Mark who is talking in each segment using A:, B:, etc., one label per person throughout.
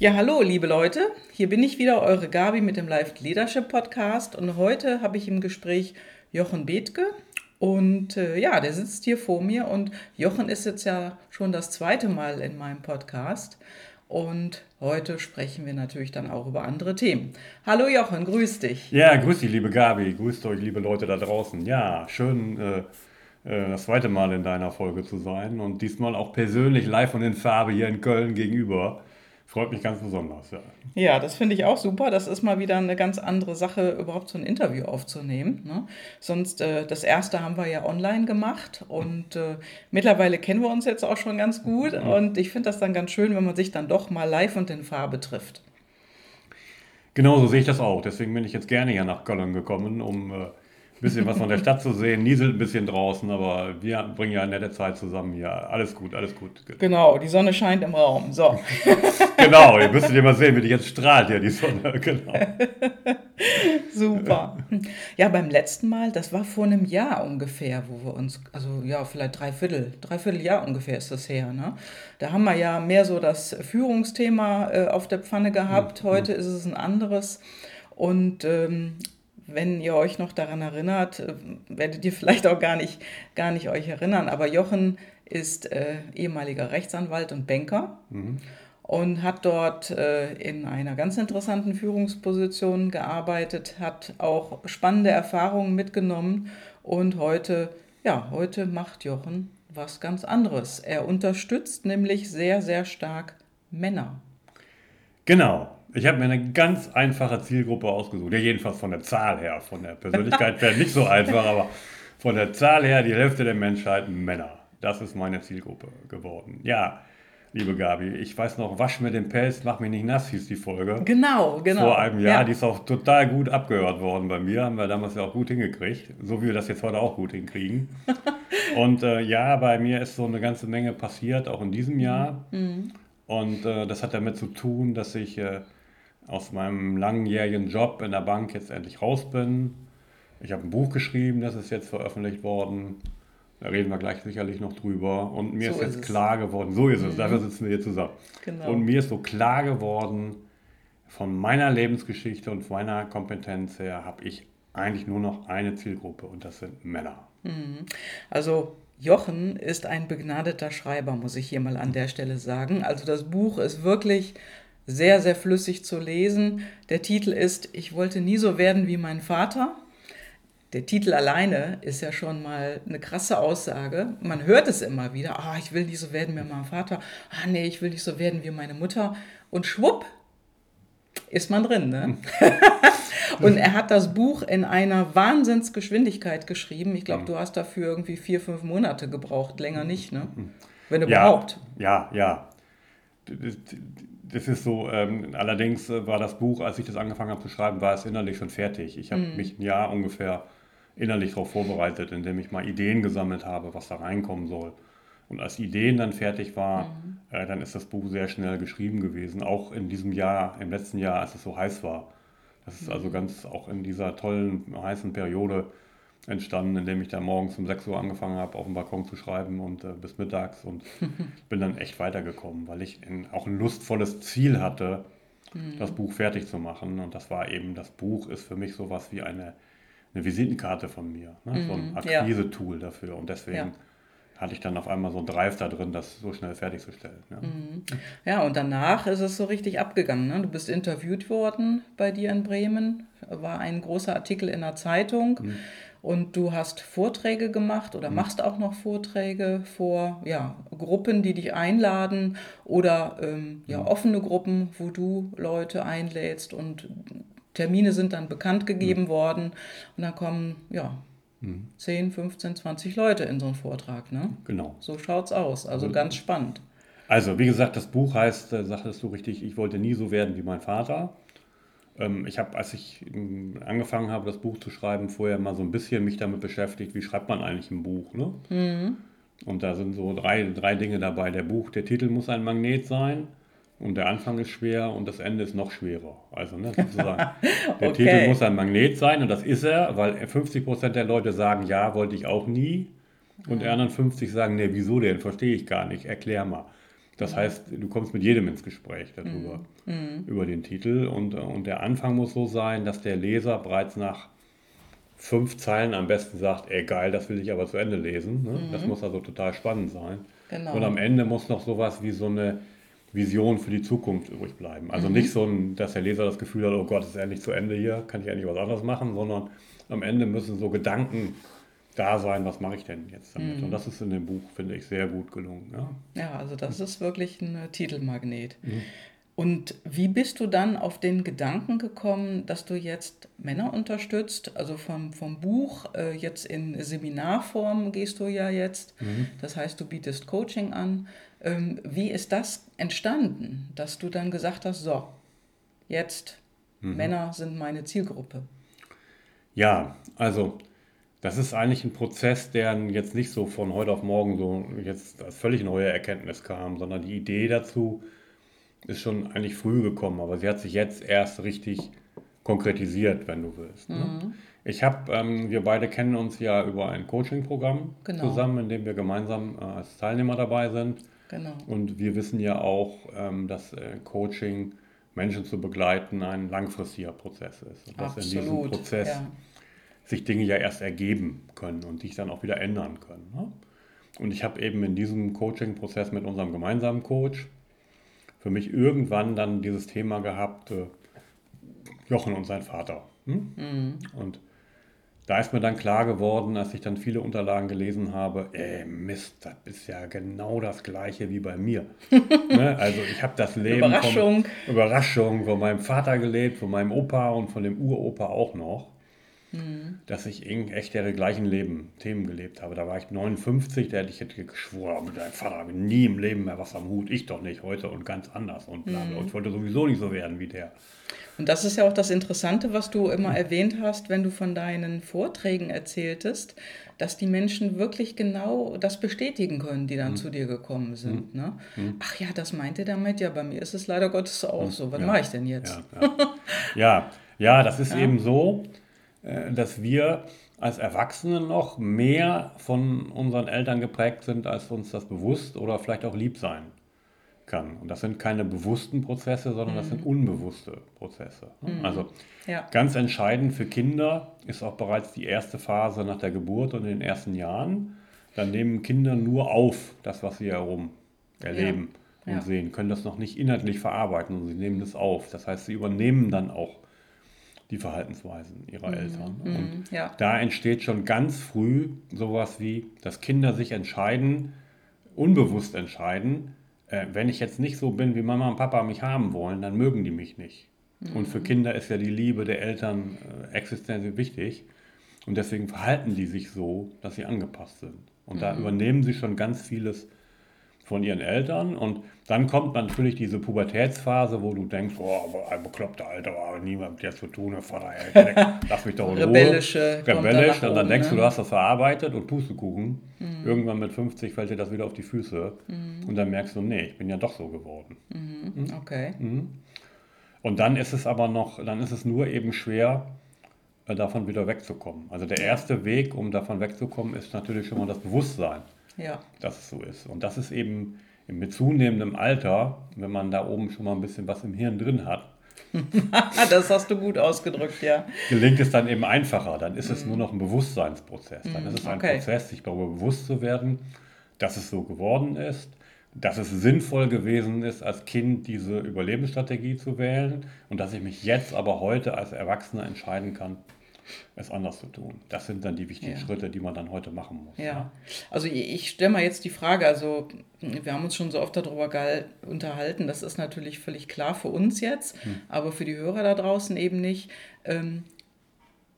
A: Ja, hallo, liebe Leute. Hier bin ich wieder, eure Gabi mit dem Live Leadership Podcast. Und heute habe ich im Gespräch Jochen Bethke. Und äh, ja, der sitzt hier vor mir. Und Jochen ist jetzt ja schon das zweite Mal in meinem Podcast. Und heute sprechen wir natürlich dann auch über andere Themen. Hallo Jochen, grüß dich.
B: Ja, grüß dich, liebe Gabi. Grüßt euch, liebe Leute da draußen. Ja, schön. Äh äh, das zweite Mal in deiner Folge zu sein und diesmal auch persönlich live und in Farbe hier in Köln gegenüber. Freut mich ganz besonders, ja.
A: Ja, das finde ich auch super. Das ist mal wieder eine ganz andere Sache, überhaupt so ein Interview aufzunehmen. Ne? Sonst, äh, das erste haben wir ja online gemacht und äh, mittlerweile kennen wir uns jetzt auch schon ganz gut. Mhm. Und ich finde das dann ganz schön, wenn man sich dann doch mal live und in Farbe trifft.
B: Genau so sehe ich das auch. Deswegen bin ich jetzt gerne hier nach Köln gekommen, um äh, bisschen was von der Stadt zu sehen, nieselt ein bisschen draußen, aber wir bringen ja eine nette Zeit zusammen hier. Alles gut, alles gut.
A: Genau, die Sonne scheint im Raum. So.
B: genau, ihr müsstet ja mal sehen, wie die jetzt strahlt hier, die Sonne. Genau.
A: Super. Ja, beim letzten Mal, das war vor einem Jahr ungefähr, wo wir uns, also ja, vielleicht dreiviertel, dreiviertel Jahr ungefähr ist das her. Ne? Da haben wir ja mehr so das Führungsthema äh, auf der Pfanne gehabt. Hm, Heute hm. ist es ein anderes. Und ähm, wenn ihr euch noch daran erinnert, äh, werdet ihr vielleicht auch gar nicht, gar nicht euch erinnern, aber Jochen ist äh, ehemaliger Rechtsanwalt und Banker mhm. und hat dort äh, in einer ganz interessanten Führungsposition gearbeitet, hat auch spannende Erfahrungen mitgenommen und heute, ja, heute macht Jochen was ganz anderes. Er unterstützt nämlich sehr, sehr stark Männer.
B: Genau, ich habe mir eine ganz einfache Zielgruppe ausgesucht. Ja, jedenfalls von der Zahl her. Von der Persönlichkeit wäre nicht so einfach, aber von der Zahl her die Hälfte der Menschheit Männer. Das ist meine Zielgruppe geworden. Ja, liebe Gabi, ich weiß noch, wasch mir den Pelz, mach mich nicht nass, hieß die Folge.
A: Genau, genau.
B: Vor einem Jahr, ja. die ist auch total gut abgehört worden bei mir, haben wir damals ja auch gut hingekriegt, so wie wir das jetzt heute auch gut hinkriegen. Und äh, ja, bei mir ist so eine ganze Menge passiert, auch in diesem Jahr. Mhm. Und äh, das hat damit zu tun, dass ich äh, aus meinem langjährigen Job in der Bank jetzt endlich raus bin. Ich habe ein Buch geschrieben, das ist jetzt veröffentlicht worden. Da reden wir gleich sicherlich noch drüber. Und mir so ist jetzt ist klar geworden, so ist es, mhm. dafür sitzen wir hier zusammen. Genau. Und mir ist so klar geworden, von meiner Lebensgeschichte und meiner Kompetenz her habe ich eigentlich nur noch eine Zielgruppe und das sind Männer.
A: Mhm. Also Jochen ist ein begnadeter Schreiber, muss ich hier mal an der Stelle sagen. Also das Buch ist wirklich sehr, sehr flüssig zu lesen. Der Titel ist Ich wollte nie so werden wie mein Vater. Der Titel alleine ist ja schon mal eine krasse Aussage. Man hört es immer wieder. Ah, ich will nicht so werden wie mein Vater. Ah, nee, ich will nicht so werden wie meine Mutter. Und schwupp, ist man drin. Ne? und er hat das Buch in einer Wahnsinnsgeschwindigkeit geschrieben. Ich glaube, du hast dafür irgendwie vier, fünf Monate gebraucht, länger nicht, ne?
B: Wenn überhaupt. Ja, ja. Das ist so, ähm, allerdings äh, war das Buch, als ich das angefangen habe zu schreiben, war es innerlich schon fertig. Ich habe mhm. mich ein Jahr ungefähr innerlich darauf vorbereitet, indem ich mal Ideen gesammelt habe, was da reinkommen soll. Und als die Ideen dann fertig war, mhm. äh, dann ist das Buch sehr schnell geschrieben gewesen. Auch in diesem Jahr, im letzten Jahr, als es so heiß war. Das ist also ganz auch in dieser tollen, heißen Periode entstanden, indem ich da morgens um 6 Uhr angefangen habe, auf dem Balkon zu schreiben und äh, bis mittags und bin dann echt weitergekommen, weil ich in, auch ein lustvolles Ziel hatte, mhm. das Buch fertig zu machen. Und das war eben, das Buch ist für mich sowas wie eine, eine Visitenkarte von mir, ne? Mhm. so ein mhm. Akquise-Tool ja. dafür. Und deswegen ja. hatte ich dann auf einmal so ein Drive da drin, das so schnell fertigzustellen.
A: Ja. Mhm. ja, und danach ist es so richtig abgegangen. Ne? Du bist interviewt worden bei dir in Bremen, war ein großer Artikel in der Zeitung. Mhm. Und du hast Vorträge gemacht oder mhm. machst auch noch Vorträge vor ja, Gruppen, die dich einladen oder ähm, ja, mhm. offene Gruppen, wo du Leute einlädst und Termine sind dann bekannt gegeben mhm. worden und dann kommen ja, mhm. 10, 15, 20 Leute in so einen Vortrag. Ne?
B: Genau.
A: So schaut's aus. Also, also ganz spannend.
B: Also, wie gesagt, das Buch heißt, äh, sagtest du richtig, ich wollte nie so werden wie mein Vater. Ähm, ich habe, als ich ähm, angefangen habe, das Buch zu schreiben, vorher mal so ein bisschen mich damit beschäftigt, wie schreibt man eigentlich ein Buch. Ne? Mhm. Und da sind so drei, drei Dinge dabei. Der Buch, der Titel muss ein Magnet sein und der Anfang ist schwer und das Ende ist noch schwerer. Also ne, sozusagen, der okay. Titel muss ein Magnet sein und das ist er, weil 50% der Leute sagen, ja, wollte ich auch nie. Und die anderen 50 sagen, nee, wieso denn? Verstehe ich gar nicht, erklär mal. Das heißt, du kommst mit jedem ins Gespräch darüber, mhm. über den Titel. Und, und der Anfang muss so sein, dass der Leser bereits nach fünf Zeilen am besten sagt, ey geil, das will ich aber zu Ende lesen. Ne? Mhm. Das muss also total spannend sein. Genau. Und am Ende muss noch sowas wie so eine Vision für die Zukunft übrig bleiben. Also mhm. nicht so, ein, dass der Leser das Gefühl hat, oh Gott, es ist endlich zu Ende hier, kann ich endlich was anderes machen, sondern am Ende müssen so Gedanken da sein, was mache ich denn jetzt damit? Mhm. Und das ist in dem Buch, finde ich, sehr gut gelungen.
A: Ja, ja also das ist wirklich ein äh, Titelmagnet. Mhm. Und wie bist du dann auf den Gedanken gekommen, dass du jetzt Männer unterstützt? Also vom, vom Buch äh, jetzt in Seminarform gehst du ja jetzt. Mhm. Das heißt, du bietest Coaching an. Ähm, wie ist das entstanden, dass du dann gesagt hast, so, jetzt mhm. Männer sind meine Zielgruppe?
B: Ja, also das ist eigentlich ein Prozess, der jetzt nicht so von heute auf morgen so jetzt als völlig neue Erkenntnis kam, sondern die Idee dazu ist schon eigentlich früh gekommen, aber sie hat sich jetzt erst richtig konkretisiert, wenn du willst. Ne? Mhm. Ich habe, ähm, wir beide kennen uns ja über ein Coaching-Programm genau. zusammen, in dem wir gemeinsam äh, als Teilnehmer dabei sind. Genau. Und wir wissen ja auch, ähm, dass äh, Coaching Menschen zu begleiten ein langfristiger Prozess ist. Und dass Absolut, in diesem Prozess ja sich Dinge ja erst ergeben können und sich dann auch wieder ändern können. Ne? Und ich habe eben in diesem Coaching-Prozess mit unserem gemeinsamen Coach für mich irgendwann dann dieses Thema gehabt, äh, Jochen und sein Vater. Hm? Mhm. Und da ist mir dann klar geworden, als ich dann viele Unterlagen gelesen habe, ey Mist, das ist ja genau das gleiche wie bei mir. ne? Also ich habe das Leben Überraschung. Von, Überraschung von meinem Vater gelebt, von meinem Opa und von dem Uropa auch noch mhm. dass ich echt ihre gleichen Leben, Themen gelebt habe. Da war ich 59, da hätte ich hätte geschworen, mit deinem Vater habe ich nie im Leben mehr was am Hut, ich doch nicht, heute und ganz anders und bla bla. Mhm. Ich wollte sowieso nicht so werden wie der.
A: Und das ist ja auch das Interessante, was du immer erwähnt hast, wenn du von deinen Vorträgen erzähltest, dass die Menschen wirklich genau das bestätigen können, die dann mhm. zu dir gekommen sind. Mhm. Ne? Mhm. Ach ja, das meinte damit, ja, bei mir ist es leider Gottes auch mhm. so. Was ja. mache ich denn jetzt?
B: Ja, ja. ja, ja das ist eben so. Äh, dass wir als Erwachsene noch mehr von unseren Eltern geprägt sind, als uns das bewusst oder vielleicht auch lieb sein kann. Und das sind keine bewussten Prozesse, sondern das sind mhm. unbewusste Prozesse. Mhm. Also ja. ganz entscheidend für Kinder ist auch bereits die erste Phase nach der Geburt und in den ersten Jahren. Dann nehmen Kinder nur auf, das, was sie herum erleben ja. und ja. sehen, können das noch nicht inhaltlich verarbeiten und sie nehmen das auf. Das heißt, sie übernehmen dann auch die Verhaltensweisen ihrer mhm. Eltern. Mhm. Und ja. da entsteht schon ganz früh sowas wie, dass Kinder sich entscheiden, unbewusst entscheiden, äh, wenn ich jetzt nicht so bin, wie Mama und Papa mich haben wollen, dann mögen die mich nicht. Mhm. Und für mhm. Kinder ist ja die Liebe der Eltern äh, existenziell wichtig. Und deswegen verhalten die sich so, dass sie angepasst sind. Und mhm. da übernehmen sie schon ganz vieles von ihren Eltern. Und dann kommt natürlich diese Pubertätsphase, wo du denkst, oh, ein bekloppter Alter, oh, niemand mit dir zu tun, Vater, ey, lass mich doch in Ruhe. Rebellische. Rebellisch. Und dann denkst ne? du, du hast das verarbeitet und Pustekuchen. Mhm. Irgendwann mit 50 fällt dir das wieder auf die Füße. Mhm. Und dann merkst du, nee, ich bin ja doch so geworden.
A: Mhm. mhm. Okay. Mhm.
B: Und dann ist es aber noch, dann ist es nur eben schwer, äh, davon wieder wegzukommen. Also der erste Weg, um davon wegzukommen, ist natürlich schon mal das Bewusstsein ja. dass es so ist. Und das ist eben mit zunehmendem Alter, wenn man da oben schon mal ein bisschen was im Hirn drin hat,
A: das hast du gut ausgedrückt, ja.
B: Gelingt es dann eben einfacher. Dann ist es mm. nur noch ein Bewusstseinsprozess. Dann mm, ist es ein okay. Prozess, sich darüber bewusst zu werden, dass es so geworden ist, dass es sinnvoll gewesen ist, als Kind diese Überlebensstrategie zu wählen und dass ich mich jetzt aber heute als Erwachsener entscheiden kann, es anders zu tun. Das sind dann die wichtigen ja. Schritte, die man dann heute machen muss.
A: Ja, ja. also ich stelle mal jetzt die Frage, also wir haben uns schon so oft darüber unterhalten, das ist natürlich völlig klar für uns jetzt, hm. aber für die Hörer da draußen eben nicht. Ähm,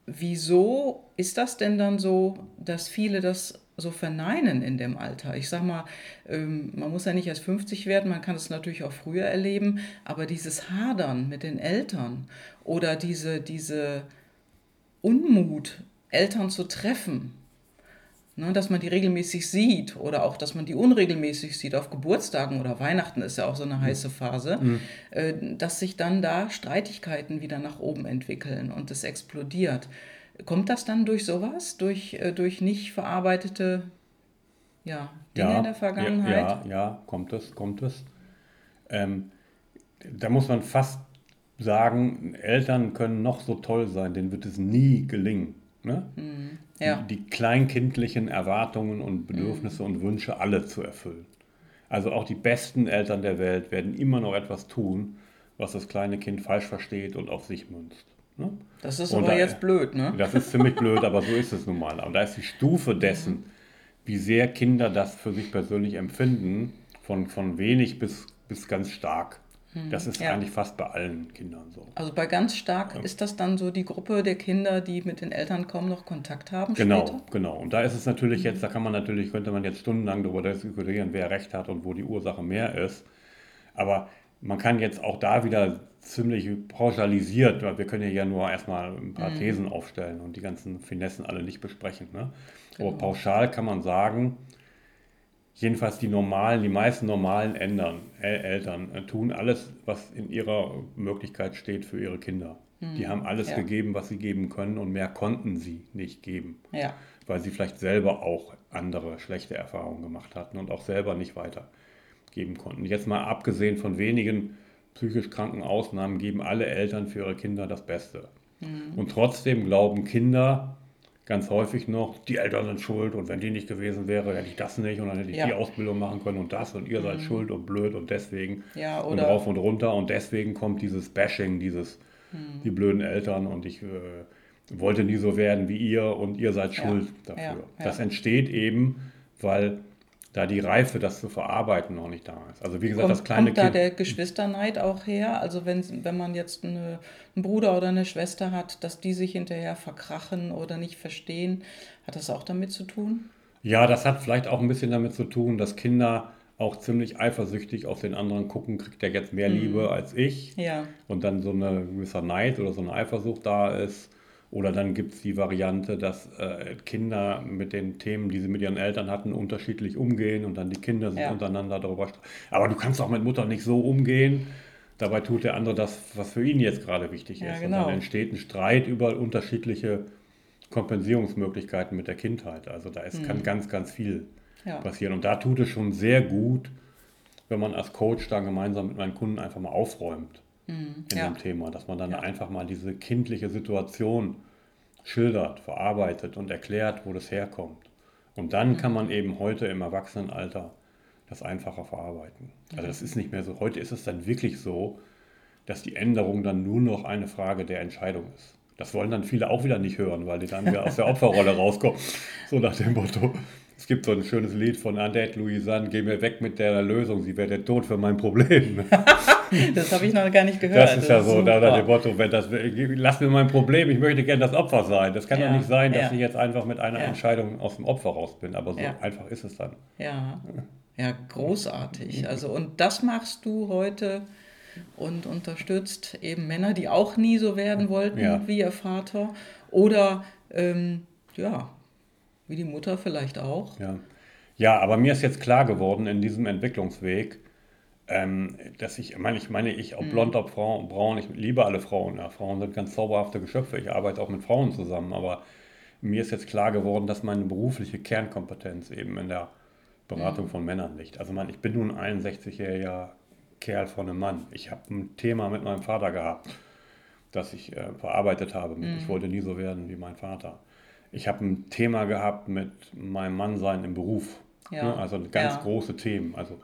A: wieso ist das denn dann so, dass viele das so verneinen in dem Alter. Ich sag mal, ähm, man muss ja nicht erst 50 werden, man kann es natürlich auch früher erleben, aber dieses Hadern mit den Eltern oder diese, diese Unmut, Eltern zu treffen, ne, dass man die regelmäßig sieht oder auch, dass man die unregelmäßig sieht, auf Geburtstagen oder Weihnachten ist ja auch so eine heiße Phase, mhm. äh, dass sich dann da Streitigkeiten wieder nach oben entwickeln und es explodiert. Kommt das dann durch sowas, durch, äh, durch nicht verarbeitete ja, Dinge ja, in der Vergangenheit?
B: Ja, ja, kommt es, kommt es. ähm, da muss man fast sagen, Eltern können noch so toll sein, denen wird es nie gelingen. Ne?
A: Mhm. Ja.
B: Die, die kleinkindlichen Erwartungen und Bedürfnisse und Wünsche alle zu erfüllen. Also auch die besten Eltern der Welt werden immer noch etwas tun, was das kleine Kind falsch versteht und auf sich münzt. Ne?
A: Das ist
B: Und
A: aber
B: da-
A: jetzt blöd, ne?
B: Das ist ziemlich blöd, aber so ist es nun mal. Und da ist die Stufe dessen, wie sehr Kinder das für sich persönlich empfinden, von, von wenig bis, bis ganz stark. Das ist
A: ja.
B: eigentlich fast bei allen Kindern so.
A: Also bei ganz stark ist das dann so die Gruppe der Kinder, die mit den Eltern kaum noch Kontakt haben
B: Genau,
A: später?
B: genau. Und da ist es natürlich jetzt, da kann man natürlich, könnte man jetzt stundenlang darüber diskutieren, wer recht hat und wo die Ursache mehr ist. Aber man kann jetzt auch da wieder ziemlich pauschalisiert, weil wir können ja, ja nur erstmal ein paar Thesen aufstellen und die ganzen Finessen alle nicht besprechen. Ne? Aber pauschal kann man sagen, jedenfalls die normalen, die meisten normalen Ändern, El Eltern äh, tun alles, was in ihrer Möglichkeit steht für ihre Kinder. Die haben alles
A: ja.
B: gegeben, was sie geben können und mehr konnten sie nicht geben
A: Ja.
B: weil sie vielleicht selber auch andere schlechte Erfahrungen gemacht hatten und auch selber nicht weitergeben konnten. Jetzt mal abgesehen von wenigen psychisch kranken Ausnahmen, geben alle Eltern für ihre Kinder das Beste. Und trotzdem glauben Kinder ganz häufig noch, die Eltern sind schuld und wenn die nicht gewesen wäre, hätte ich das nicht und dann hätte ich
A: Ja.
B: die Ausbildung machen können und das und ihr seid schuld und blöd und deswegen
A: Ja,
B: und rauf und runter und deswegen kommt dieses Bashing, dieses die blöden Eltern und ich äh, wollte nie so werden wie ihr und ihr seid schuld dafür. Das entsteht eben, weil da die Reife, das zu verarbeiten, noch nicht da ist. Also wie gesagt,
A: Kommt,
B: das kleine
A: kommt da
B: Kind.
A: der Geschwisterneid auch her? Also wenn, wenn man jetzt eine, einen Bruder oder eine Schwester hat, dass die sich hinterher verkrachen oder nicht verstehen, hat das auch damit zu tun?
B: Ja, das hat vielleicht auch ein bisschen damit zu tun, dass Kinder auch ziemlich eifersüchtig auf den anderen gucken, kriegt der jetzt mehr Liebe als ich.
A: Ja.
B: und dann so eine gewisser Neid oder so eine Eifersucht da ist. Oder dann gibt es die Variante, dass äh, Kinder mit den Themen, die sie mit ihren Eltern hatten, unterschiedlich umgehen und dann die Kinder sich
A: Ja.
B: untereinander darüber streiten. Aber du kannst auch mit Mutter nicht so umgehen. Dabei tut der andere das, was für ihn jetzt gerade wichtig
A: Ja,
B: ist. Und
A: genau.
B: dann entsteht ein Streit über unterschiedliche Kompensierungsmöglichkeiten mit der Kindheit. Also da ist, kann ganz, ganz viel
A: Mhm. Ja.
B: passieren. Und da tut es schon sehr gut, wenn man als Coach da gemeinsam mit meinen Kunden einfach mal aufräumt in
A: ja.
B: dem Thema, dass man dann einfach mal diese kindliche Situation schildert, verarbeitet und erklärt, wo das herkommt. Und dann kann man eben heute im Erwachsenenalter das einfacher verarbeiten. Also das ist nicht mehr so. Heute ist es dann wirklich so, dass die Änderung dann nur noch eine Frage der Entscheidung ist. Das wollen dann viele auch wieder nicht hören, weil die dann wieder aus der Opferrolle rauskommen. So nach dem Motto. Es gibt so ein schönes Lied von Annette Louisanne, geh mir weg mit der Lösung, sie wäre der Tod für mein Problem.
A: Das habe ich noch gar nicht gehört.
B: Das ist ja so, da dem. Motto, wenn das, lass mir mein Problem, ich möchte gerne das Opfer sein. Das kann
A: Ja,
B: doch nicht sein, dass
A: ja.
B: ich jetzt einfach mit einer
A: Ja.
B: Entscheidung aus dem Opfer raus bin. Aber so einfach ist es dann.
A: Ja, ja, großartig. Also und das machst du heute und unterstützt eben Männer, die auch nie so werden wollten wie ihr Vater oder ähm, ja, wie die Mutter vielleicht auch.
B: Ja. ja, aber mir ist jetzt klar geworden in diesem Entwicklungsweg, ähm, dass ich, meine, ich meine, ich, ob blond, ob Frau, braun, ich liebe alle Frauen. Ja, Frauen sind ganz zauberhafte Geschöpfe. Ich arbeite auch mit Frauen zusammen, aber mir ist jetzt klar geworden, dass meine berufliche Kernkompetenz eben in der Beratung von Männern liegt. Also man, ich bin nun ein 61-jähriger Kerl von einem Mann. Ich habe ein Thema mit meinem Vater gehabt, das ich äh, verarbeitet habe. Mit, Ich wollte nie so werden wie mein Vater. Ich habe ein Thema gehabt mit meinem Mannsein im Beruf.
A: Ja.
B: Ne? Also ganz
A: Ja.
B: große Themen. Also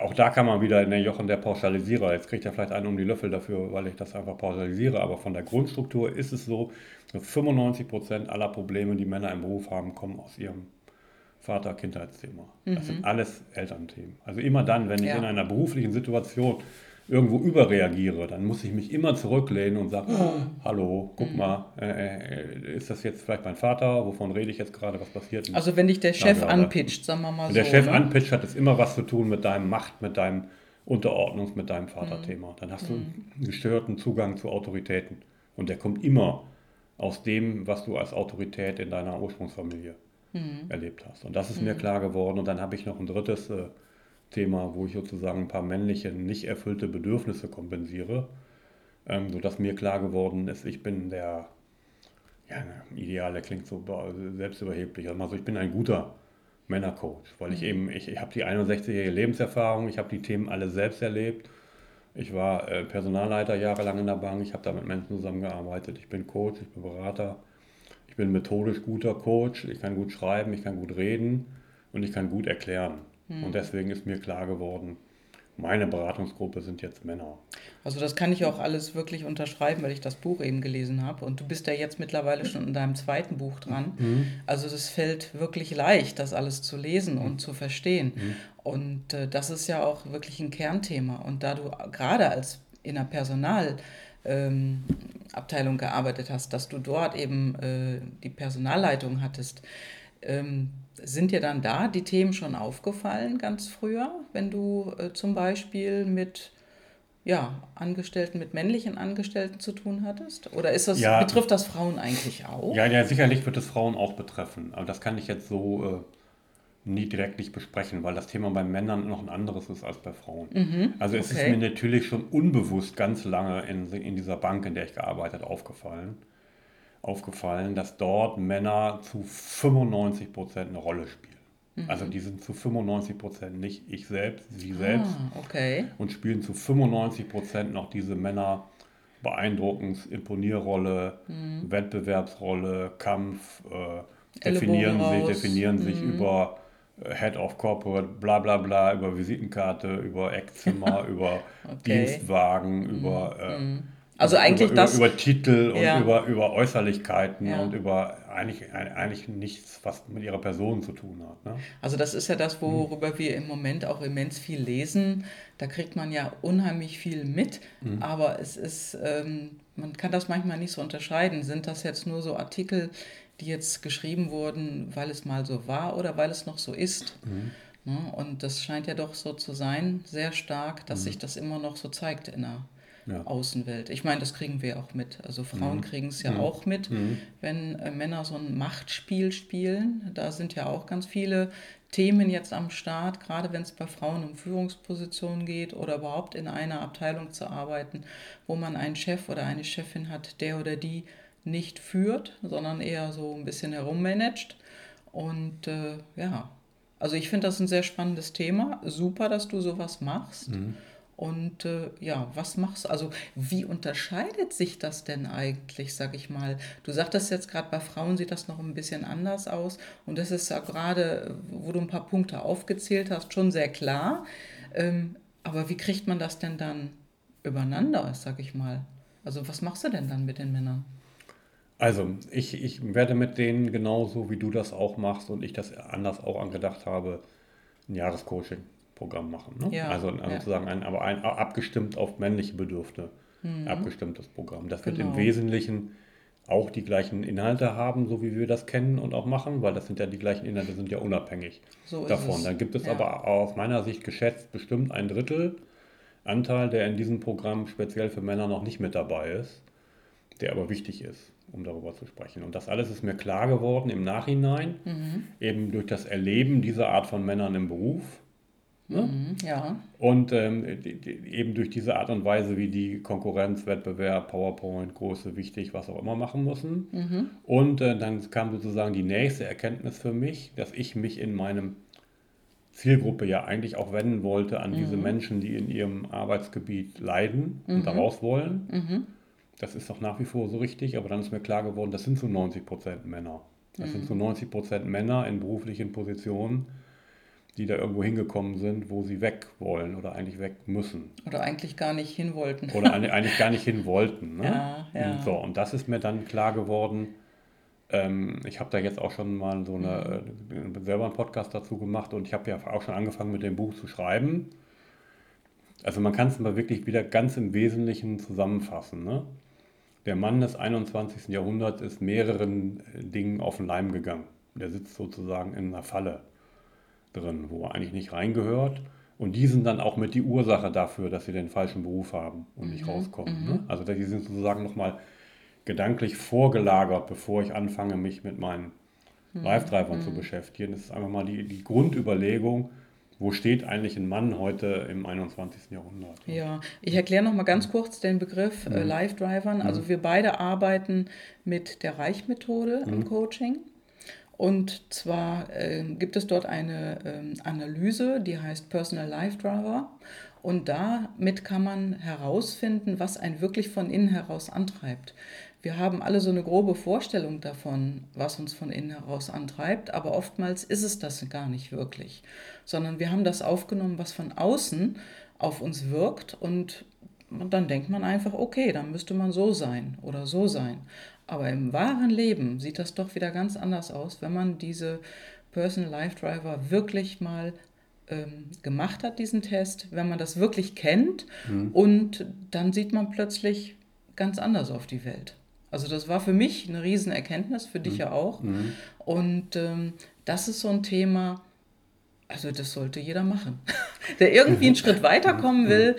B: auch da kann man wieder in der Jochen der Pauschalisierer. Jetzt kriegt er vielleicht einen um die Löffel dafür, weil ich das einfach pauschalisiere. Aber von der Grundstruktur ist es so, dass 95 Prozent aller Probleme, die Männer im Beruf haben, kommen aus ihrem Vater-Kindheitsthema. Das sind alles Elternthemen. Also immer dann, wenn ich
A: Mhm. Ja.
B: in einer beruflichen Situation irgendwo überreagiere, dann muss ich mich immer zurücklehnen und sagen,
A: Mhm.
B: hallo, guck mal, äh, äh, ist das jetzt vielleicht mein Vater? Wovon rede ich jetzt gerade? Was passiert?
A: Also wenn dich der Chef anpitcht, sagen wir mal
B: Wenn
A: so.
B: der Chef
A: ne?
B: anpitcht, hat es immer was zu tun mit deinem Macht, mit deinem Unterordnungs-, mit deinem Vaterthema. Dann hast du einen gestörten Zugang zu Autoritäten. Und der kommt immer aus dem, was du als Autorität in deiner Ursprungsfamilie erlebt hast. Und das ist mir klar geworden. Und dann habe ich noch ein drittes äh, Thema, wo ich sozusagen ein paar männliche, nicht erfüllte Bedürfnisse kompensiere, ähm, sodass mir klar geworden ist, ich bin der, ja, Ideal, der klingt so be- selbstüberheblich, also ich bin ein guter Männercoach, weil ich eben, ich, ich habe die 61-jährige Lebenserfahrung, ich habe die Themen alle selbst erlebt. Ich war äh, Personalleiter jahrelang in der Bank, ich habe da mit Menschen zusammengearbeitet, ich bin Coach, ich bin Berater, ich bin methodisch guter Coach, ich kann gut schreiben, ich kann gut reden und ich kann gut erklären. Mhm. Und deswegen ist mir klar geworden, meine Beratungsgruppe sind jetzt Männer.
A: Also das kann ich auch alles wirklich unterschreiben, weil ich das Buch eben gelesen habe. Und du bist ja jetzt mittlerweile schon in deinem zweiten Buch dran. Mhm. Also es fällt wirklich leicht, das alles zu lesen mhm. und zu verstehen. Mhm. Und äh, das ist ja auch wirklich ein Kernthema. Und da du gerade als in der Personalabteilung ähm, gearbeitet hast, dass du dort eben äh, die Personalleitung hattest, ähm, sind dir dann da die Themen schon aufgefallen ganz früher, wenn du äh, zum Beispiel mit ja, Angestellten, mit männlichen Angestellten zu tun hattest? Oder ist das, ja, betrifft das Frauen eigentlich auch?
B: Ja, ja, sicherlich wird es Frauen auch betreffen. Aber das kann ich jetzt so äh, nie direkt nicht besprechen, weil das Thema bei Männern noch ein anderes ist als bei Frauen. Mhm, also es okay. ist mir natürlich schon unbewusst ganz lange in, in dieser Bank, in der ich gearbeitet habe, aufgefallen aufgefallen, dass dort Männer zu 95 Prozent eine Rolle spielen. Mhm. Also die sind zu 95 Prozent nicht ich selbst, sie selbst.
A: Ah, okay.
B: Und spielen zu 95 Prozent noch diese Männer beeindruckend, Imponierrolle, mhm. Wettbewerbsrolle, Kampf, äh, definieren sich, definieren mhm. sich über äh, Head of Corporate, bla bla bla, über Visitenkarte, über Eckzimmer, über okay. Dienstwagen, über äh, mhm.
A: Also eigentlich
B: über,
A: das.
B: Über, über Titel und ja. über, über Äußerlichkeiten ja. und über eigentlich, eigentlich nichts, was mit ihrer Person zu tun hat. Ne?
A: Also das ist ja das, worüber mhm. wir im Moment auch immens viel lesen. Da kriegt man ja unheimlich viel mit, mhm. aber es ist, ähm, man kann das manchmal nicht so unterscheiden. Sind das jetzt nur so Artikel, die jetzt geschrieben wurden, weil es mal so war oder weil es noch so ist? Mhm. Ne? Und das scheint ja doch so zu sein, sehr stark, dass mhm. sich das immer noch so zeigt in der ja. Außenwelt. Ich meine, das kriegen wir auch mit. Also Frauen mhm. kriegen es ja mhm. auch mit, mhm. wenn äh, Männer so ein Machtspiel spielen. Da sind ja auch ganz viele Themen jetzt am Start, gerade wenn es bei Frauen um Führungspositionen geht oder überhaupt in einer Abteilung zu arbeiten, wo man einen Chef oder eine Chefin hat, der oder die nicht führt, sondern eher so ein bisschen herummanagt. Und äh, ja, also ich finde das ein sehr spannendes Thema. Super, dass du sowas machst. Mhm. Und äh, ja, was machst du? Also, wie unterscheidet sich das denn eigentlich, sag ich mal? Du sagtest jetzt gerade, bei Frauen sieht das noch ein bisschen anders aus. Und das ist ja gerade, wo du ein paar Punkte aufgezählt hast, schon sehr klar. Ähm, aber wie kriegt man das denn dann übereinander, sag ich mal? Also, was machst du denn dann mit den Männern?
B: Also, ich, ich werde mit denen genauso, wie du das auch machst und ich das anders auch angedacht habe, ein Jahrescoaching Programm machen. Ne? Ja, also, also ja. sozusagen ein, aber ein abgestimmt auf männliche Bedürfnisse mhm. abgestimmtes Programm. Das wird genau. im Wesentlichen auch die gleichen Inhalte haben, so wie wir das kennen und auch machen, weil das sind ja die gleichen Inhalte, sind ja unabhängig so davon. Dann gibt es ja. aber aus meiner Sicht geschätzt bestimmt ein Drittel Anteil, der in diesem Programm speziell für Männer noch nicht mit dabei ist, der aber wichtig ist, um darüber zu sprechen. Und das alles ist mir klar geworden im Nachhinein, mhm. eben durch das Erleben dieser Art von Männern im Beruf Ne? Mhm, ja. Und ähm, die, die, eben durch diese Art und Weise, wie die Konkurrenz, Wettbewerb, PowerPoint, große, wichtig, was auch immer machen müssen. Mhm. Und äh, dann kam sozusagen die nächste Erkenntnis für mich, dass ich mich in meinem Zielgruppe ja eigentlich auch wenden wollte an mhm. diese Menschen, die in ihrem Arbeitsgebiet leiden und mhm. daraus wollen. Mhm. Das ist doch nach wie vor so richtig, aber dann ist mir klar geworden, das sind so 90 Prozent Männer. Das sind so 90 Prozent Männer in beruflichen Positionen die da irgendwo hingekommen sind, wo sie weg wollen oder eigentlich weg müssen.
A: Oder eigentlich gar nicht hin wollten.
B: Oder eigentlich gar nicht hin wollten. Ne? Ja, ja. Und, so, und das ist mir dann klar geworden. Ähm, ich habe da jetzt auch schon mal so eine, mhm. äh, selber einen Podcast dazu gemacht und ich habe ja auch schon angefangen mit dem Buch zu schreiben. Also man kann es mal wirklich wieder ganz im Wesentlichen zusammenfassen. Ne? Der Mann des 21. Jahrhunderts ist mehreren äh, Dingen auf den Leim gegangen. Der sitzt sozusagen in einer Falle drin, wo er eigentlich nicht reingehört. Und die sind dann auch mit die Ursache dafür, dass sie den falschen Beruf haben und nicht mhm. rauskommen. Ne? Mhm. Also die sind sozusagen nochmal gedanklich vorgelagert, bevor ich anfange, mich mit meinen mhm. Live-Drivern zu mhm. beschäftigen. Das ist einfach mal die, die Grundüberlegung, wo steht eigentlich ein Mann heute im 21. Jahrhundert?
A: Ja, ich erkläre noch mal ganz mhm. kurz den Begriff äh, Live-Drivern. Also wir beide arbeiten mit der Reichmethode im Coaching. Und zwar äh, gibt es dort eine ähm, Analyse, die heißt Personal Life Driver. Und damit kann man herausfinden, was einen wirklich von innen heraus antreibt. Wir haben alle so eine grobe Vorstellung davon, was uns von innen heraus antreibt, aber oftmals ist es das gar nicht wirklich, sondern wir haben das aufgenommen, was von außen auf uns wirkt und dann denkt man einfach, okay, dann müsste man so sein oder so sein. Aber im wahren Leben sieht das doch wieder ganz anders aus, wenn man diese Personal Life Driver wirklich mal ähm, gemacht hat, diesen Test, wenn man das wirklich kennt mhm. und dann sieht man plötzlich ganz anders auf die Welt. Also das war für mich eine Riesenerkenntnis, für dich mhm. ja auch. Mhm. Und ähm, das ist so ein Thema, also das sollte jeder machen, der irgendwie einen Schritt weiterkommen will.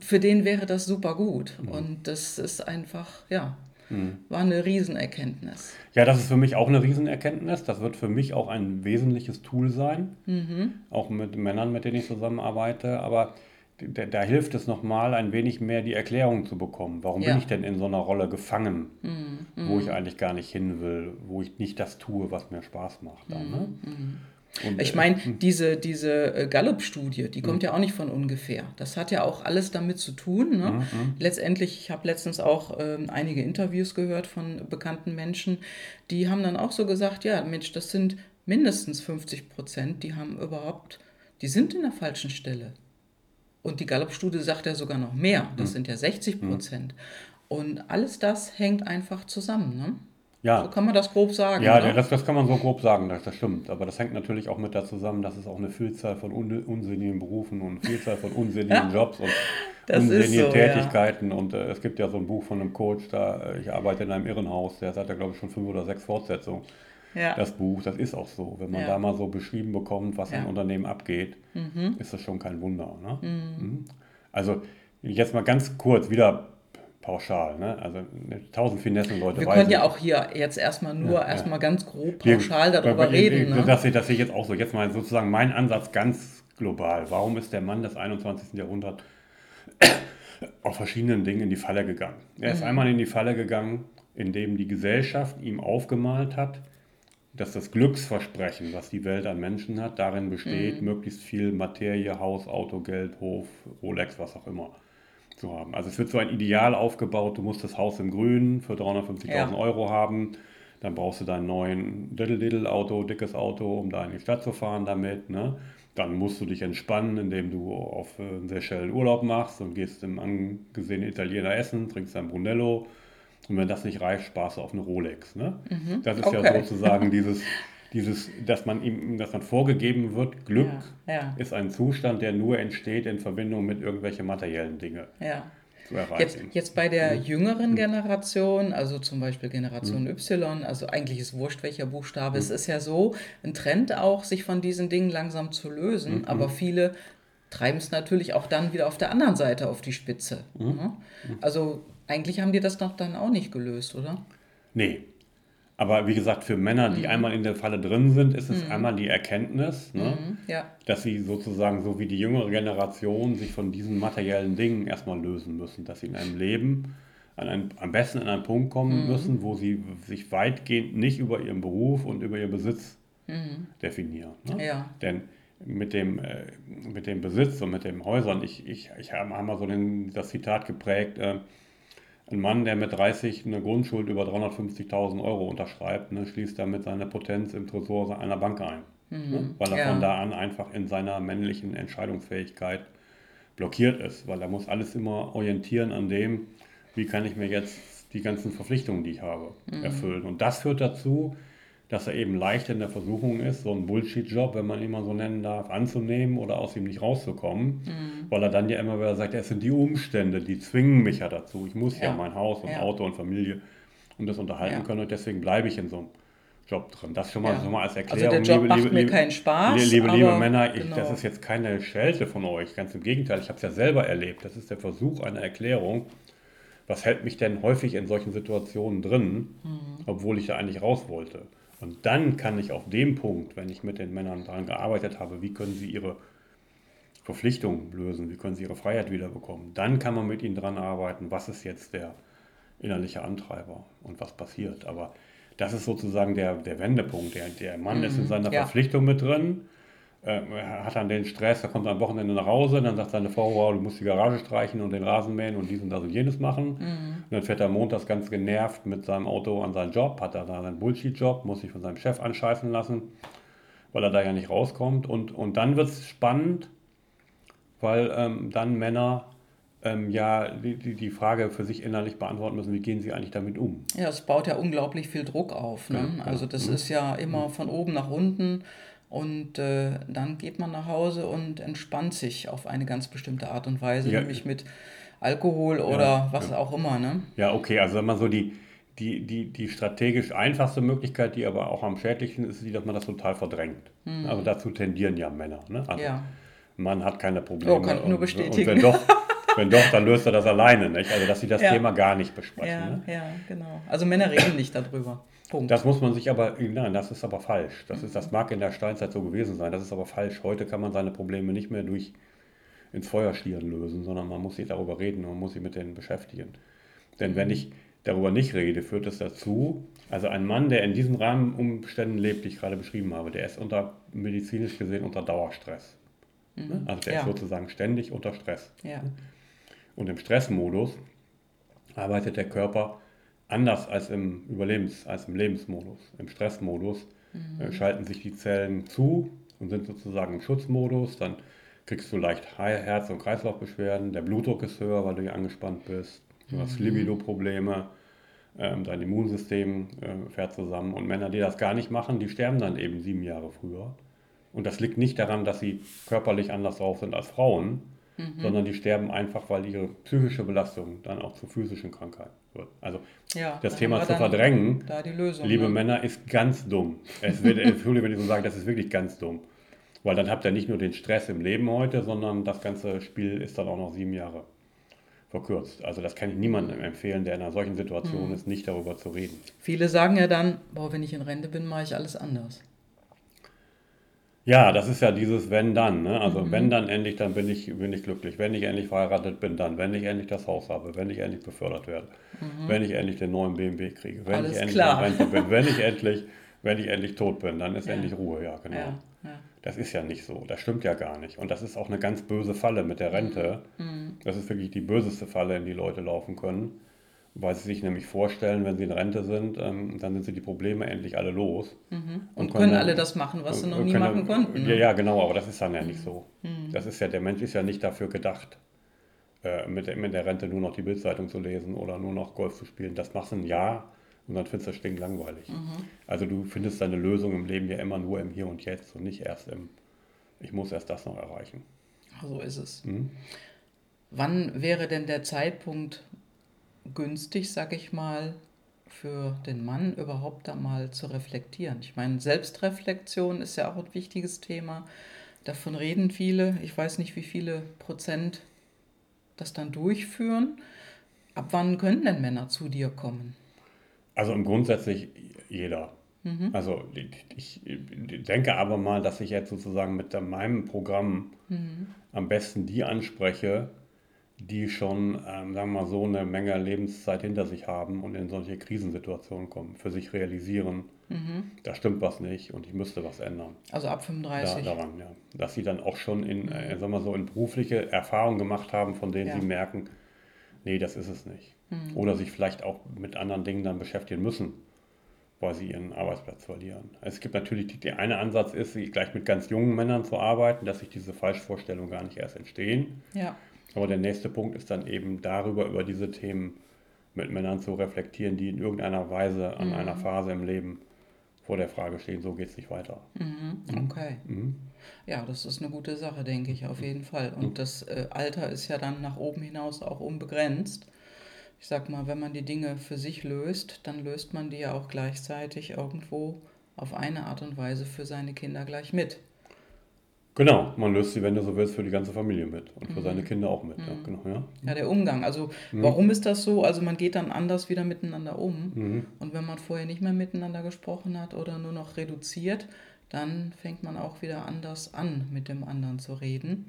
A: Für den wäre das super gut. Mhm. Und das ist einfach, ja, mhm. war eine Riesenerkenntnis.
B: Ja, das ist für mich auch eine Riesenerkenntnis. Das wird für mich auch ein wesentliches Tool sein, mhm. auch mit Männern, mit denen ich zusammenarbeite. Aber da, da hilft es nochmal, ein wenig mehr die Erklärung zu bekommen. Warum ja. bin ich denn in so einer Rolle gefangen, mhm. wo ich mhm. eigentlich gar nicht hin will, wo ich nicht das tue, was mir Spaß macht. Dann, ne?
A: Mhm. Und, ich meine, äh, diese, diese äh, Gallup-Studie, die kommt mhm. ja auch nicht von ungefähr. Das hat ja auch alles damit zu tun. Ne? Letztendlich, ich habe letztens auch ähm, einige Interviews gehört von bekannten Menschen, die haben dann auch so gesagt, ja, Mensch, das sind mindestens 50 Prozent, die haben überhaupt, die sind in der falschen Stelle. Und die Gallup-Studie sagt ja sogar noch mehr, das mhm. sind ja 60 Prozent. Und alles das hängt einfach zusammen. Ne?
B: Ja.
A: So kann man das grob sagen.
B: Ja, ne? das, das kann man so grob sagen, das, das stimmt. Aber das hängt natürlich auch mit da zusammen, dass es auch eine Vielzahl von un, unsinnigen Berufen und eine Vielzahl von unsinnigen Jobs und das unsinnige so, Tätigkeiten. Ja. Und äh, es gibt ja so ein Buch von einem Coach, da äh, ich arbeite in einem Irrenhaus, der hat ja, glaube ich, schon fünf oder sechs Fortsetzungen. Ja. Das Buch, das ist auch so. Wenn man ja. da mal so beschrieben bekommt, was ja. im Unternehmen abgeht, mhm. ist das schon kein Wunder. Ne? Mhm. Mhm. Also jetzt mal ganz kurz wieder pauschal. Ne? Also tausend Finessen, Leute.
A: Wir können ja auch hier jetzt erstmal nur ja, erstmal ja. ganz grob pauschal wir, darüber wir, reden.
B: ne? Das, das sehe ich jetzt auch so. Jetzt mal sozusagen mein Ansatz ganz global. Warum ist der Mann des 21. Jahrhunderts auf verschiedenen Dingen in die Falle gegangen? Er ist mhm. einmal in die Falle gegangen, indem die Gesellschaft ihm aufgemalt hat, dass das Glücksversprechen, was die Welt an Menschen hat, darin besteht, mhm. möglichst viel Materie, Haus, Auto, Geld, Hof, Rolex, was auch immer zu haben. Also es wird so ein Ideal aufgebaut, du musst das Haus im Grün für 350.000 ja. Euro haben, dann brauchst du deinen neuen Diddle-Diddle-Auto, dickes Auto, um da in die Stadt zu fahren damit. Ne? Dann musst du dich entspannen, indem du auf äh, Seychellen Urlaub machst und gehst im angesehenen Italiener essen, trinkst ein Brunello. Und wenn das nicht reicht, sparst du auf eine Rolex. Ne? Mhm. Das ist okay. ja sozusagen dieses dieses, dass man ihm, dass man vorgegeben wird, Glück ja, ja. ist ein Zustand, der nur entsteht in Verbindung mit irgendwelchen materiellen Dingen.
A: Ja. Jetzt, jetzt bei der mhm. jüngeren mhm. Generation, also zum Beispiel Generation mhm. Y, also eigentlich ist wurscht welcher Buchstabe, mhm. es ist ja so ein Trend auch, sich von diesen Dingen langsam zu lösen, mhm. aber viele treiben es natürlich auch dann wieder auf der anderen Seite auf die Spitze. Ne? Also eigentlich haben die das doch dann auch nicht gelöst, oder?
B: Nee, aber wie gesagt, für Männer, die mhm. einmal in der Falle drin sind, ist es mhm. einmal die Erkenntnis, ne, mhm. ja. dass sie sozusagen so wie die jüngere Generation sich von diesen materiellen Dingen erstmal lösen müssen, dass sie in einem Leben an einen, am besten an einen Punkt kommen mhm. müssen, wo sie sich weitgehend nicht über ihren Beruf und über ihren Besitz mhm. definieren. Ne? Ja. Denn mit dem, äh, mit dem Besitz und mit den Häusern, ich, ich, ich habe mal so den, das Zitat geprägt, äh, ein Mann, der mit 30 eine Grundschuld über 350.000 Euro unterschreibt, ne, schließt damit seine Potenz im Tresor einer Bank ein. Mhm. Ne, weil er ja. von da an einfach in seiner männlichen Entscheidungsfähigkeit blockiert ist. Weil er muss alles immer orientieren an dem, wie kann ich mir jetzt die ganzen Verpflichtungen, die ich habe, mhm. erfüllen. Und das führt dazu, dass er eben leicht in der Versuchung ist, so einen Bullshit-Job, wenn man ihn mal so nennen darf, anzunehmen oder aus ihm nicht rauszukommen, mhm. weil er dann ja immer wieder sagt, es sind die Umstände, die zwingen mich ja dazu. Ich muss ja, ja mein Haus und ja. Auto und Familie und das unterhalten ja. können und deswegen bleibe ich in so einem Job drin. Das schon mal, ja. schon mal als Erklärung.
A: Also der Job liebe, macht liebe, mir keinen Spaß.
B: Liebe, liebe Männer, ich, genau. das ist jetzt keine Schelte von euch, ganz im Gegenteil, ich habe es ja selber erlebt. Das ist der Versuch einer Erklärung. Was hält mich denn häufig in solchen Situationen drin, mhm. obwohl ich da eigentlich raus wollte? Und dann kann ich auf dem Punkt, wenn ich mit den Männern daran gearbeitet habe, wie können sie ihre Verpflichtungen lösen, wie können sie ihre Freiheit wiederbekommen, dann kann man mit ihnen daran arbeiten, was ist jetzt der innerliche Antreiber und was passiert. Aber das ist sozusagen der, der Wendepunkt. Der, der Mann mhm. ist in mhm. seiner ja. Verpflichtung mit drin, äh, hat dann den Stress, er kommt am Wochenende nach Hause, dann sagt seine Frau, wow, du musst die Garage streichen und den Rasen mähen und dies und das und jenes machen. Mhm. Und dann fährt er montags ganz genervt mit seinem Auto an seinen Job, hat er da seinen Bullshit-Job, muss sich von seinem Chef anscheißen lassen, weil er da ja nicht rauskommt. Und, und dann wird es spannend, weil ähm, dann Männer ähm, ja die, die Frage für sich innerlich beantworten müssen, wie gehen sie eigentlich damit um?
A: Ja, es baut ja unglaublich viel Druck auf. Ne? Ja, also das mhm. ist ja immer mhm. von oben nach unten und äh, dann geht man nach Hause und entspannt sich auf eine ganz bestimmte Art und Weise, ja. nämlich mit Alkohol oder ja, was auch immer. Ne?
B: Ja, okay, also wenn man so die, die, die, die strategisch einfachste Möglichkeit, die aber auch am schädlichsten ist, ist die, dass man das total verdrängt. Mhm. Also dazu tendieren ja Männer. Ne? Also ja. Man hat keine Probleme. Oh,
A: kann ich nur bestätigen.
B: Und wenn doch, wenn doch, dann löst er das alleine. Nicht? Also dass sie das ja. Thema gar nicht besprechen.
A: Ja, ne? ja, genau. Also Männer reden nicht darüber.
B: Punkt. Das muss man sich aber, nein, das ist aber falsch. Das, ist, das mag in der Steinzeit so gewesen sein, das ist aber falsch. Heute kann man seine Probleme nicht mehr durch ins Feuer stieren lösen, sondern man muss sich darüber reden und man muss sich mit denen beschäftigen. Denn wenn ich darüber nicht rede, führt es dazu, also ein Mann, der in diesen Rahmenumständen lebt, die ich gerade beschrieben habe, der ist unter medizinisch gesehen unter Dauerstress. Mhm. Also der ja. ist sozusagen ständig unter Stress. Ja. Und im Stressmodus arbeitet der Körper anders als im Überlebens-, als im Lebensmodus. Im Stressmodus mhm. äh, schalten sich die Zellen zu und sind sozusagen im Schutzmodus. Dann kriegst du leicht Herz- und Kreislaufbeschwerden, der Blutdruck ist höher, weil du hier angespannt bist, du mhm. hast Libido-Probleme, ähm, dein Immunsystem äh, fährt zusammen. Und Männer, die das gar nicht machen, die sterben dann eben sieben Jahre früher. Und das liegt nicht daran, dass sie körperlich anders drauf sind als Frauen, mhm. sondern die sterben einfach, weil ihre psychische Belastung dann auch zu physischen Krankheiten wird. Also ja, das Thema zu verdrängen, Lösung, liebe ne? Männer, ist ganz dumm. Es wird, Entschuldigung, wenn ich so sage, das ist wirklich ganz dumm. Weil dann habt ihr nicht nur den Stress im Leben heute, sondern das ganze Spiel ist dann auch noch sieben Jahre verkürzt. Also das kann ich niemandem empfehlen, der in einer solchen Situation mhm. ist, nicht darüber zu reden.
A: Viele sagen ja dann, boah, wenn ich in Rente bin, mache ich alles anders.
B: Ja, das ist ja dieses wenn dann. Ne? Also mhm. wenn dann endlich, dann bin ich, bin ich glücklich. Wenn ich endlich verheiratet bin, dann. Wenn ich endlich das Haus habe, wenn ich endlich befördert werde, mhm. wenn ich endlich den neuen BMW kriege, wenn Alles ich endlich klar. Rente bin, wenn ich endlich, wenn ich endlich tot bin, dann ist ja. endlich Ruhe. Ja, genau. Ja, ja. Das ist ja nicht so. Das stimmt ja gar nicht. Und das ist auch eine ganz böse Falle mit der Rente. Mhm. Das ist wirklich die böseste Falle, in die Leute laufen können weil sie sich nämlich vorstellen, wenn sie in Rente sind, ähm, dann sind sie die Probleme endlich alle los.
A: Mhm. Und, und, können, können alle das machen, was sie noch nie machen konnten.
B: Ne? Ja, ja, genau, aber das ist dann ja nicht so. Mhm. Das ist ja, der Mensch ist ja nicht dafür gedacht, äh, mit, der, mit der Rente nur noch die Bildzeitung zu lesen oder nur noch Golf zu spielen. Das machst du ein Jahr und dann findest du das Ding langweilig. Mhm. Also du findest deine Lösung im Leben ja immer nur im Hier und Jetzt und nicht erst im, ich muss erst das noch erreichen.
A: So ist es. Mhm. Wann wäre denn der Zeitpunkt, günstig, sag ich mal, für den Mann überhaupt da mal zu reflektieren. Ich meine, Selbstreflexion ist ja auch ein wichtiges Thema. Davon reden viele. Ich weiß nicht, wie viele Prozent das dann durchführen. Ab wann können denn Männer zu dir kommen?
B: Also im grundsätzlich jeder. Mhm. Also ich, denke aber mal, dass ich jetzt sozusagen mit meinem Programm mhm. am besten die anspreche, die schon, ähm, sagen wir mal so, eine Menge Lebenszeit hinter sich haben und in solche Krisensituationen kommen, für sich realisieren, mhm. da stimmt was nicht und ich müsste was ändern.
A: Also ab 35?
B: Da, daran, ja. Dass sie dann auch schon in, äh, mhm. sagen wir so, in berufliche Erfahrungen gemacht haben, von denen ja. sie merken, nee, das ist es nicht. Mhm. Oder sich vielleicht auch mit anderen Dingen dann beschäftigen müssen, weil sie ihren Arbeitsplatz verlieren. Es gibt natürlich, der eine Ansatz ist, gleich mit ganz jungen Männern zu arbeiten, dass sich diese Falschvorstellungen gar nicht erst entstehen. Ja. Aber der nächste Punkt ist dann eben darüber, über diese Themen mit Männern zu reflektieren, die in irgendeiner Weise an mhm. einer Phase im Leben vor der Frage stehen, so geht es nicht weiter.
A: Mhm. Okay. Mhm. Ja, das ist eine gute Sache, denke ich, auf jeden Fall. Und mhm. das äh, Alter ist ja dann nach oben hinaus auch unbegrenzt. Ich sag mal, wenn man die Dinge für sich löst, dann löst man die ja auch gleichzeitig irgendwo auf eine Art und Weise für seine Kinder gleich mit.
B: Genau, man löst sie, wenn du so willst, für die ganze Familie mit und für mhm. seine Kinder auch mit. Mhm. Ja, genau,
A: ja. ja, der Umgang. Also mhm. warum ist das so? Also man geht dann anders wieder miteinander um. Mhm. Und wenn man vorher nicht mehr miteinander gesprochen hat oder nur noch reduziert, dann fängt man auch wieder anders an, mit dem anderen zu reden.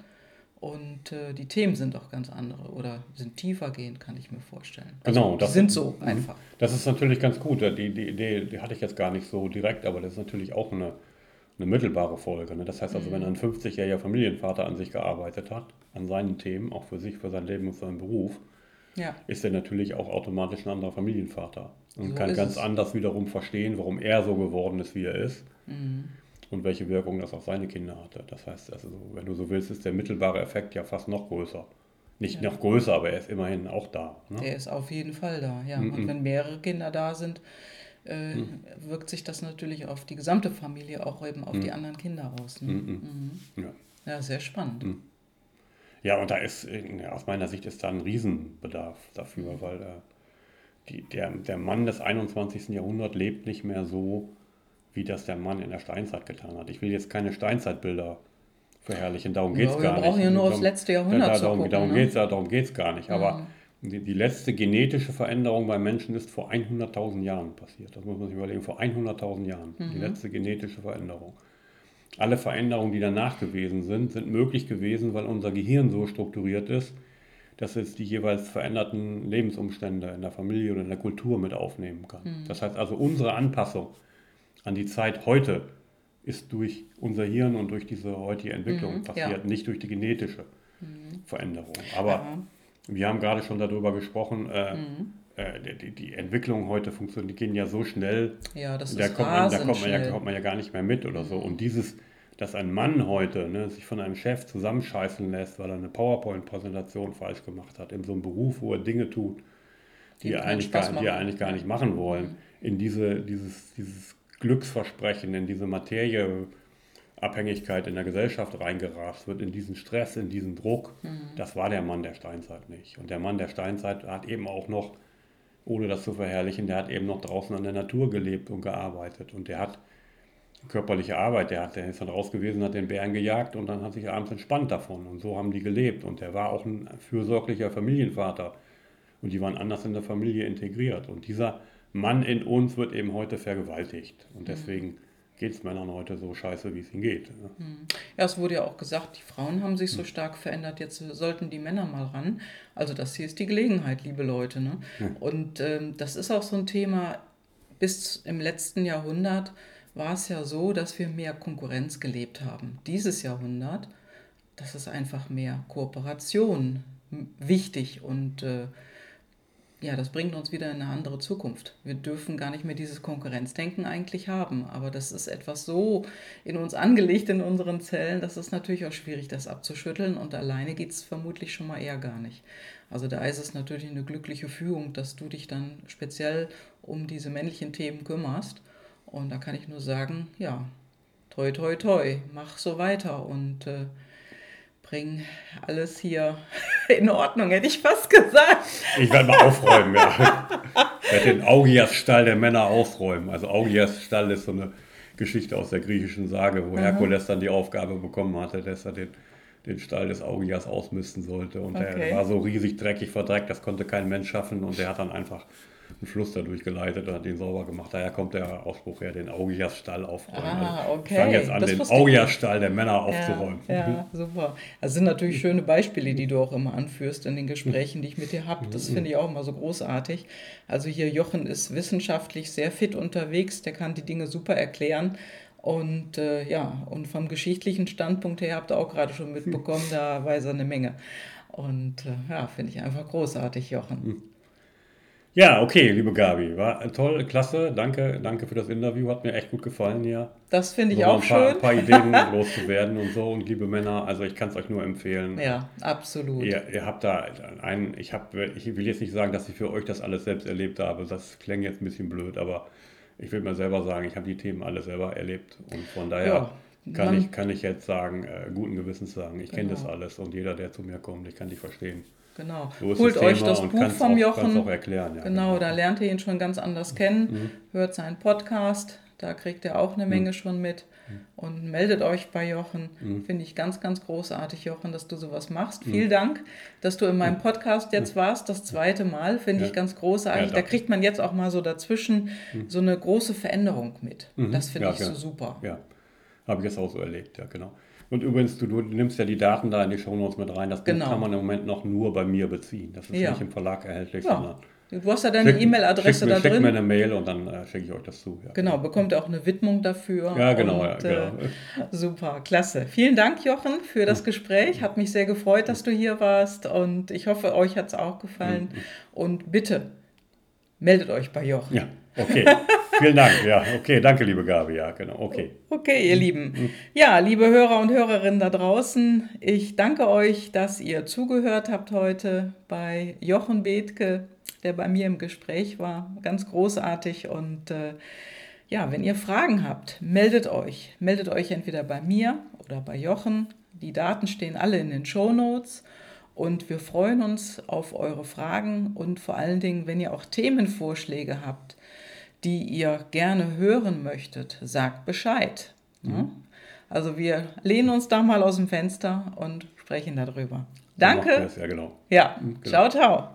A: Und äh, die Themen sind auch ganz andere oder sind tiefer gehend, kann ich mir vorstellen.
B: Also, genau,
A: das sind so mhm. einfach.
B: Das ist natürlich ganz gut. Die, die Idee, die hatte ich jetzt gar nicht so direkt, aber das ist natürlich auch eine, eine mittelbare Folge. Ne? Das heißt also, mhm. wenn ein 50-jähriger Familienvater an sich gearbeitet hat, an seinen Themen, auch für sich, für sein Leben und für seinen Beruf, ja. ist er natürlich auch automatisch ein anderer Familienvater und so kann ganz es. anders wiederum verstehen, warum er so geworden ist, wie er ist. Mhm und welche Wirkung das auf seine Kinder hatte. Das heißt, also, wenn du so willst, ist der mittelbare Effekt ja fast noch größer. Nicht ja. noch größer, aber er ist immerhin auch da.
A: Ne? Er ist auf jeden Fall da, ja. Mhm. Und wenn mehrere Kinder da sind, äh, mhm. wirkt sich das natürlich auf die gesamte Familie, auch eben auf mhm. die anderen Kinder aus. Ne? Mhm. mhm. Ja. ja. sehr spannend.
B: Ja, und da ist, aus meiner Sicht ist da ein Riesenbedarf dafür, mhm. weil äh, die, der, der Mann des 21. Jahrhunderts lebt nicht mehr so, wie das der Mann in der Steinzeit getan hat. Ich will jetzt keine Steinzeitbilder verherrlichen, darum geht es ja, gar nicht. Wir brauchen ja nur aufs letzte Jahrhundert da, darum, Darum ne? geht es darum geht's gar nicht. Aber mhm. Die, die, letzte genetische Veränderung beim Menschen ist vor 100.000 Jahren passiert. Das muss man sich überlegen, vor 100.000 Jahren. Mhm. Die letzte genetische Veränderung. Alle Veränderungen, die danach gewesen sind, sind möglich gewesen, weil unser Gehirn so strukturiert ist, dass es die jeweils veränderten Lebensumstände in der Familie oder in der Kultur mit aufnehmen kann. Mhm. Das heißt also, unsere Anpassung an die Zeit heute ist durch unser Hirn und durch diese heutige Entwicklung mhm, passiert, ja. nicht durch die genetische mhm. Veränderung. Aber ja. Wir haben gerade schon darüber gesprochen, äh, mhm. äh, die, die, Entwicklung heute funktioniert, die gehen ja so schnell,
A: ja, das
B: da,
A: ist
B: kommt man, da kommt man, ja, kommt man ja gar nicht mehr mit oder so. Und dieses, dass ein Mann heute ne, sich von einem Chef zusammenscheißen lässt, weil er eine PowerPoint-Präsentation falsch gemacht hat, in so einem Beruf, wo er Dinge tut, die, er, eigentlich gar, die er eigentlich gar nicht machen wollen, mhm. in diese, dieses, dieses Glücksversprechen, in diese Materieabhängigkeit in der Gesellschaft reingerast wird, in diesen Stress, in diesen Druck. Mhm. Das war der Mann der Steinzeit nicht. Und der Mann der Steinzeit hat eben auch noch, ohne das zu verherrlichen, der hat eben noch draußen an der Natur gelebt und gearbeitet. Und der hat körperliche Arbeit, der, hat, der ist dann raus gewesen, hat den Bären gejagt und dann hat sich abends entspannt davon. Und so haben die gelebt. Und der war auch ein fürsorglicher Familienvater. Und die waren anders in der Familie integriert. Und dieser Mann in uns wird eben heute vergewaltigt. Und mhm. deswegen mhm. Geht es Männern heute so scheiße, wie es ihnen geht.
A: Mhm. Ja, es wurde ja auch gesagt, die Frauen haben sich so mhm. stark verändert, jetzt sollten die Männer mal ran. Also das hier ist die Gelegenheit, liebe Leute. Ne? Und ähm, das ist auch so ein Thema, bis im letzten Jahrhundert war es ja so, dass wir mehr Konkurrenz gelebt haben. Dieses Jahrhundert, das ist einfach mehr Kooperation wichtig und äh, ja, das bringt uns wieder in eine andere Zukunft. Wir dürfen gar nicht mehr dieses Konkurrenzdenken eigentlich haben. Aber das ist etwas so in uns angelegt, in unseren Zellen, dass es natürlich auch schwierig, das abzuschütteln. Und alleine geht es vermutlich schon mal eher gar nicht. Also da ist es natürlich eine glückliche Fügung, dass du dich dann speziell um diese männlichen Themen kümmerst. Und da kann ich nur sagen, ja, toi, toi, toi, mach so weiter und äh, bring alles hier in Ordnung, hätte ich fast gesagt.
B: Ich werde mal aufräumen, ja. Ich werde den Augias-Stall der Männer aufräumen. Also Augias-Stall ist so eine Geschichte aus der griechischen Sage, wo Herkules dann die Aufgabe bekommen hatte, dass er den, den Stall des Augias ausmisten sollte. Und okay. der war so riesig dreckig verdreckt, das konnte kein Mensch schaffen. Und der hat dann einfach einen Fluss dadurch geleitet und hat den sauber gemacht. Daher kommt der Ausspruch her, den Augias-Stall aufräumen. Ah, also okay. Ich fange jetzt an, das den Augias-Stall der Männer aufzuräumen.
A: Ja, ja, super. Das sind natürlich schöne Beispiele, die du auch immer anführst in den Gesprächen, die ich mit dir habe. Das finde ich auch immer so großartig. Also hier Jochen ist wissenschaftlich sehr fit unterwegs, der kann die Dinge super erklären. Und äh, ja, und vom geschichtlichen Standpunkt her habt ihr auch gerade schon mitbekommen, da weiß er eine Menge. Und äh, ja, finde ich einfach großartig, Jochen.
B: Ja, okay, liebe Gabi, war toll, klasse, danke, danke für das Interview, hat mir echt gut gefallen hier.
A: Das finde ich auch
B: ein
A: paar,
B: schön. Ein paar Ideen loszuwerden und so und liebe Männer, also ich kann es euch nur empfehlen.
A: Ja, absolut.
B: Ihr, ihr habt da einen, ich, hab, ich will jetzt nicht sagen, dass ich für euch das alles selbst erlebt habe, das klingt jetzt ein bisschen blöd, aber ich will mir selber sagen, ich habe die Themen alle selber erlebt und von daher... Ja. Kann ich, kann ich jetzt sagen, äh, guten Gewissens sagen, ich genau. kenne das alles und jeder, der zu mir kommt, ich kann dich verstehen.
A: Genau. Holt euch das Buch vom auch, Jochen.
B: Auch erklären, ja,
A: genau, genau, da lernt ihr ihn schon ganz anders kennen. Mhm. Hört seinen Podcast, da kriegt ihr auch eine mhm. Menge mhm. schon mit. Mhm. Und meldet euch bei Jochen. Mhm. Finde ich ganz, ganz großartig, Jochen, dass du sowas machst. Mhm. Vielen Dank, dass du in meinem Podcast jetzt warst, das zweite Mal. Finde ja. ich ganz großartig. Ja, da kriegt man jetzt auch mal so dazwischen so eine große Veränderung mit. Das finde ich genau. so super.
B: Ja, habe ich jetzt auch so erlebt, ja, genau. Und übrigens, du, du, nimmst ja die Daten da in die Shownotes mit rein. Das genau. kann man im Moment noch nur bei mir beziehen. Das ist ja. nicht im Verlag erhältlich, ja.
A: Du hast ja deine E-Mail-Adresse da drin.
B: Schickt mir eine Mail und dann äh, schicke ich euch das zu.
A: Ja. Genau, bekommt ihr auch eine Widmung dafür.
B: Ja, genau.
A: Und,
B: ja, genau.
A: Äh, super, klasse. Vielen Dank, Jochen, für das Gespräch. Hat mich sehr gefreut, dass du hier warst und ich hoffe, euch hat es auch gefallen. Und bitte, meldet euch bei Jochen.
B: Ja, okay. Vielen Dank. Ja, okay. Danke, liebe Gabi. Ja, genau. Okay.
A: Okay, ihr Lieben. Ja, liebe Hörer und Hörerinnen da draußen, ich danke euch, dass ihr zugehört habt heute bei Jochen Bethke der bei mir im Gespräch war. Ganz großartig. Und äh, ja, wenn ihr Fragen habt, meldet euch. Meldet euch entweder bei mir oder bei Jochen. Die Daten stehen alle in den Show Notes. Und wir freuen uns auf eure Fragen und vor allen Dingen, wenn ihr auch Themenvorschläge habt, die ihr gerne hören möchtet, sagt Bescheid. Mhm. Also wir lehnen uns da mal aus dem Fenster und sprechen darüber. Danke.
B: Ja, genau.
A: Ja, mhm, genau. ciao, ciao.